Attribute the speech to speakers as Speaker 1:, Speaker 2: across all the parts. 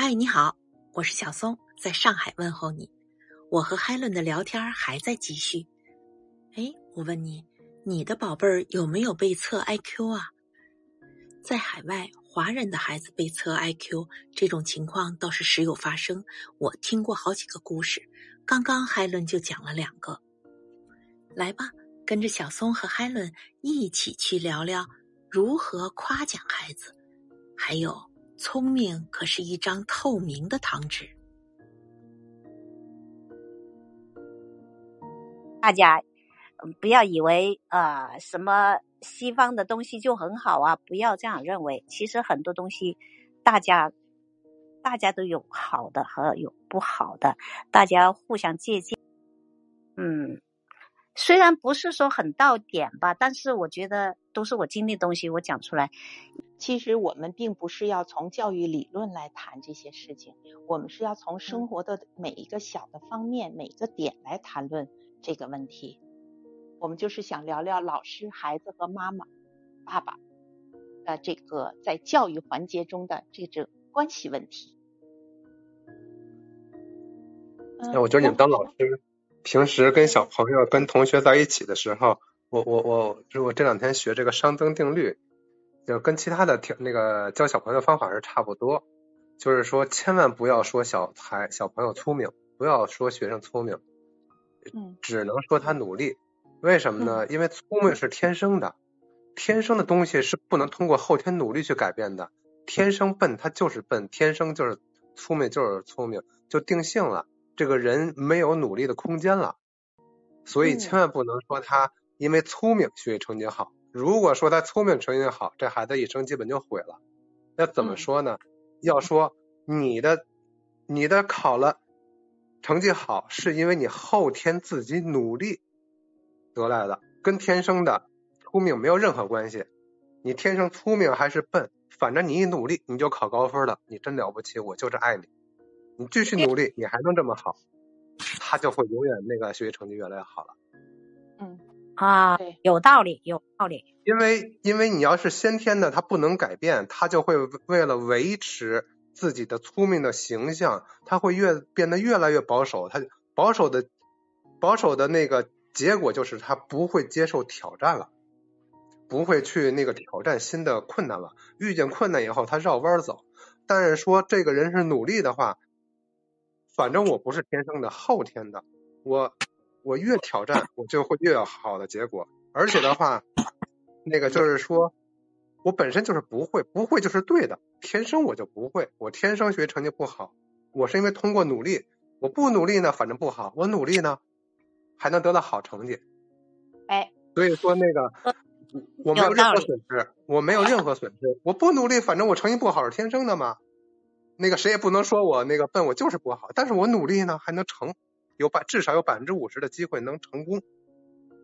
Speaker 1: 嗨，你好，我是小松，在上海问候你。我和海伦的聊天还在继续。哎，我问你，你的宝贝儿有没有被测 IQ 啊？在海外，华人的孩子被测 IQ 这种情况倒是时有发生。我听过好几个故事，刚刚海伦就讲了两个。来吧，跟着小松和海伦一起去聊聊如何夸奖孩子，还有。聪明可是一张透明的糖纸。
Speaker 2: 大家不要以为呃什么西方的东西就很好啊，不要这样认为。其实很多东西，大家大家都有好的和有不好的，大家互相借鉴。嗯，虽然不是说很到点吧，但是我觉得都是我经历东西，我讲出来。
Speaker 3: 其实我们并不是要从教育理论来谈这些事情，我们是要从生活的每一个小的方面、每个点来谈论这个问题。我们就是想聊聊老师、孩子和妈妈、爸爸的这个在教育环节中的这种关系问题。
Speaker 4: 那我觉得你们当老师，平时跟小朋友、跟同学在一起的时候，我我我，就我这两天学这个熵增定律。就跟其他的听那个教小朋友的方法是差不多，就是说千万不要说小孩小朋友聪明，不要说学生聪明，
Speaker 3: 嗯，
Speaker 4: 只能说他努力。为什么呢？因为聪明是天生的，天生的东西是不能通过后天努力去改变的。天生笨他就是笨，天生就是聪明就是聪明，就定性了。这个人没有努力的空间了，所以千万不能说他因为聪明学习成绩好。如果说他聪明成绩好，这孩子一生基本就毁了。那怎么说呢？要说你的你的考了成绩好，是因为你后天自己努力得来的，跟天生的聪明没有任何关系。你天生聪明还是笨，反正你一努力你就考高分了，你真了不起，我就是爱你。你继续努力，你还能这么好，他就会永远那个学习成绩越来越好了。
Speaker 3: 嗯。
Speaker 2: 啊，有道理，有道理。
Speaker 4: 因为，因为你要是先天的，他不能改变，他就会为了维持自己的聪明的形象，他会越变得越来越保守。他保守的，保守的那个结果就是他不会接受挑战了，不会去那个挑战新的困难了。遇见困难以后，他绕弯走。但是说这个人是努力的话，反正我不是天生的，后天的我。我越挑战，我就会越有好的结果。而且的话，那个就是说，我本身就是不会，不会就是对的，天生我就不会。我天生学习成绩不好，我是因为通过努力。我不努力呢，反正不好；我努力呢，还能得到好成绩。
Speaker 3: 哎，
Speaker 4: 所以说那个，我没有任何损失，我没有任何损失。我不努力，反正我成绩不好是天生的嘛。那个谁也不能说我那个笨，我就是不好。但是我努力呢，还能成。有百至少有百分之五十的机会能成功，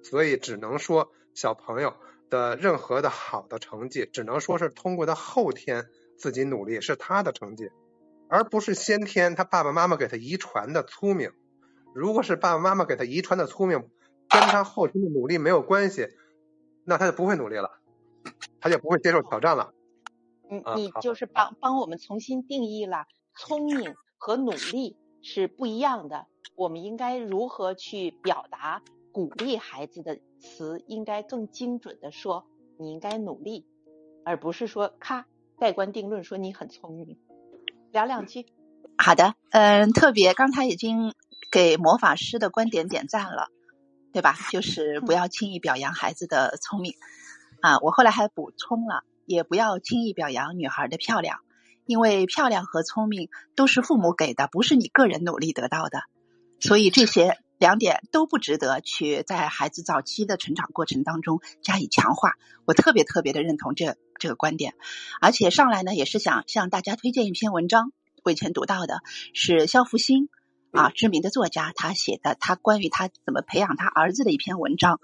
Speaker 4: 所以只能说小朋友的任何的好的成绩，只能说是通过他后天自己努力是他的成绩，而不是先天他爸爸妈妈给他遗传的聪明。如果是爸爸妈妈给他遗传的聪明，跟他后天的努力没有关系，那他就不会努力了，他就不会接受挑战了。
Speaker 3: 你你就是帮帮我们重新定义了聪明和努力是不一样的。我们应该如何去表达鼓励孩子的词？应该更精准的说，你应该努力，而不是说咔盖棺定论说你很聪明。聊两句。
Speaker 5: 好的，嗯，特别刚才已经给魔法师的观点点赞了，对吧？就是不要轻易表扬孩子的聪明啊。我后来还补充了，也不要轻易表扬女孩的漂亮，因为漂亮和聪明都是父母给的，不是你个人努力得到的。所以这些两点都不值得去在孩子早期的成长过程当中加以强化。我特别特别的认同这这个观点，而且上来呢也是想向大家推荐一篇文章，我以前读到的是肖复兴啊，知名的作家他写的他关于他怎么培养他儿子的一篇文章，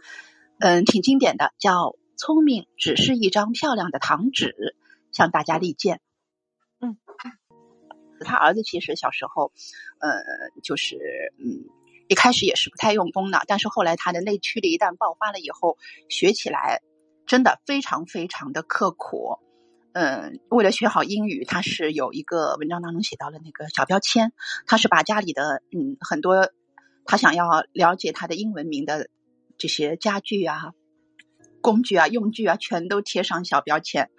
Speaker 5: 嗯，挺经典的，叫《聪明只是一张漂亮的糖纸》，向大家力荐。他儿子其实小时候，呃，就是嗯，一开始也是不太用功的，但是后来他的内驱力一旦爆发了以后，学起来真的非常非常的刻苦，嗯，为了学好英语，他是有一个文章当中写到了那个小标签，他是把家里的嗯很多他想要了解他的英文名的这些家具啊、工具啊、用具啊，全都贴上小标签，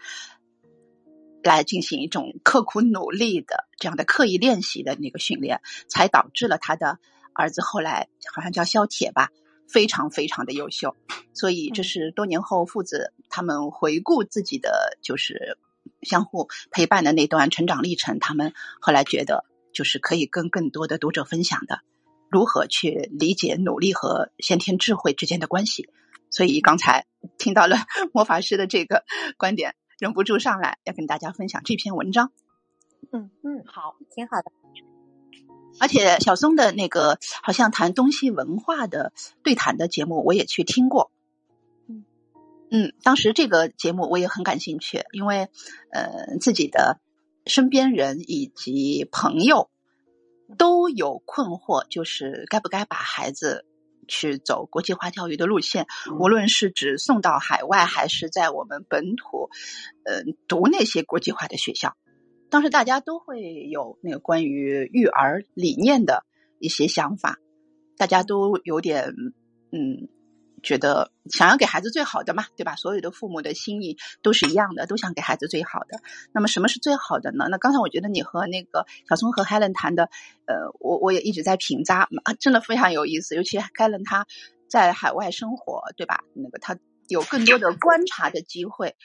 Speaker 5: 来进行一种刻苦努力的这样的刻意练习的那个训练，才导致了他的儿子后来好像叫肖铁吧。非常非常的优秀，所以这是多年后父子他们回顾自己的就是相互陪伴的那段成长历程，他们后来觉得就是可以跟更多的读者分享的，如何去理解努力和先天智慧之间的关系。所以刚才听到了 魔法师的这个观点，忍不住上来要跟大家分享这篇文章。
Speaker 2: 嗯嗯，好，挺好的。
Speaker 5: 而且小松的那个好像谈东西文化的对谈的节目，我也去听过。嗯嗯，当时这个节目我也很感兴趣，因为呃自己的身边人以及朋友都有困惑，就是该不该把孩子去走国际化教育的路线，无论是指送到海外，还是在我们本土，呃读那些国际化的学校。当时大家都会有那个关于育儿理念的一些想法，大家都有点嗯，觉得想要给孩子最好的嘛，对吧？所有的父母的心意都是一样的，都想给孩子最好的。那么什么是最好的呢？那刚才我觉得你和那个小松和 Helen 谈的，呃，我我也一直在评价，真的非常有意思。尤其 Helen 他在海外生活，对吧？那个他有更多的观察的机会。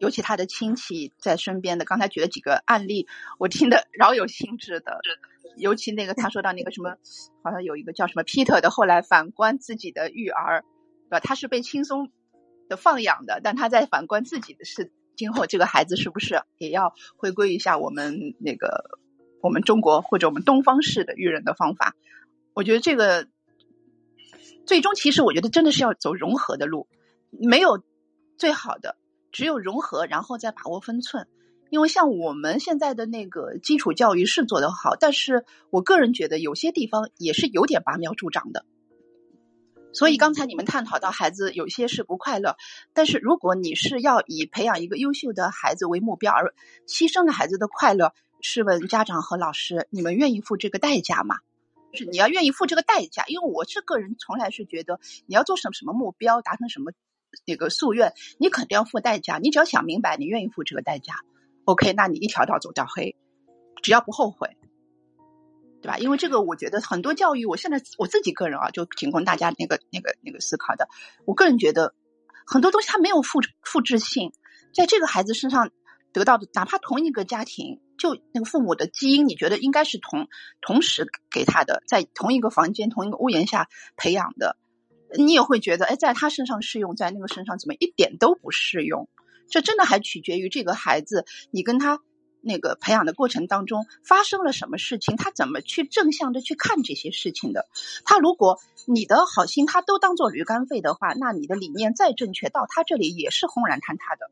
Speaker 5: 尤其他的亲戚在身边的，刚才举了几个案例，我听得饶有兴致的。尤其那个他说到那个什么，好像有一个叫什么 Peter 的，后来反观自己的育儿，对吧？他是被轻松的放养的，但他在反观自己的是，今后这个孩子是不是也要回归一下我们那个我们中国或者我们东方式的育人的方法？我觉得这个最终其实我觉得真的是要走融合的路，没有最好的。只有融合，然后再把握分寸。因为像我们现在的那个基础教育是做得好，但是我个人觉得有些地方也是有点拔苗助长的。所以刚才你们探讨到孩子有些是不快乐，但是如果你是要以培养一个优秀的孩子为目标而牺牲了孩子的快乐，试问家长和老师，你们愿意付这个代价吗？是你要愿意付这个代价，因为我是个人从来是觉得你要做什么什么目标，达成什么。那个夙愿，你肯定要付代价。你只要想明白，你愿意付这个代价，OK，那你一条道走到黑，只要不后悔，对吧？因为这个，我觉得很多教育，我现在我自己个人啊，就仅供大家那个那个那个思考的。我个人觉得，很多东西它没有复复制性，在这个孩子身上得到的，哪怕同一个家庭，就那个父母的基因，你觉得应该是同同时给他的，在同一个房间、同一个屋檐下培养的。你也会觉得，哎，在他身上适用，在那个身上怎么一点都不适用？这真的还取决于这个孩子，你跟他那个培养的过程当中发生了什么事情，他怎么去正向的去看这些事情的。他如果你的好心他都当做驴肝肺的话，那你的理念再正确，到他这里也是轰然坍塌的。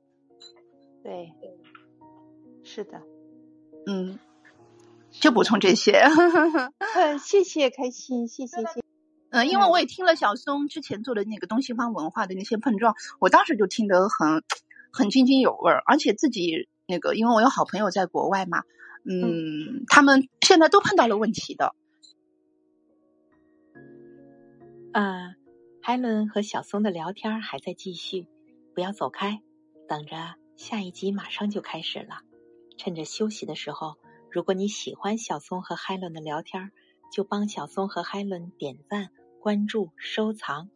Speaker 3: 对，是的，
Speaker 5: 嗯，就补充这些。
Speaker 3: 嗯，谢谢开心，谢谢谢。
Speaker 5: 嗯，因为我也听了小松之前做的那个东西方文化的那些碰撞，我当时就听得很很津津有味儿，而且自己那个，因为我有好朋友在国外嘛，嗯，他们现在都碰到了问题的。
Speaker 1: 啊，海伦和小松的聊天还在继续，不要走开，等着下一集马上就开始了。趁着休息的时候，如果你喜欢小松和海伦的聊天。就帮小松和海伦点赞、关注、收藏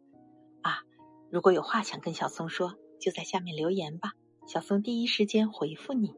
Speaker 1: 啊！如果有话想跟小松说，就在下面留言吧，小松第一时间回复你。